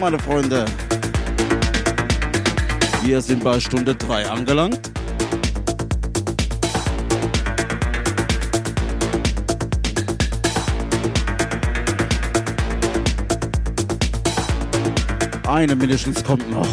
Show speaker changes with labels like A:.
A: Meine Freunde. Wir sind bei Stunde 3 angelangt. Eine mindestens kommt noch.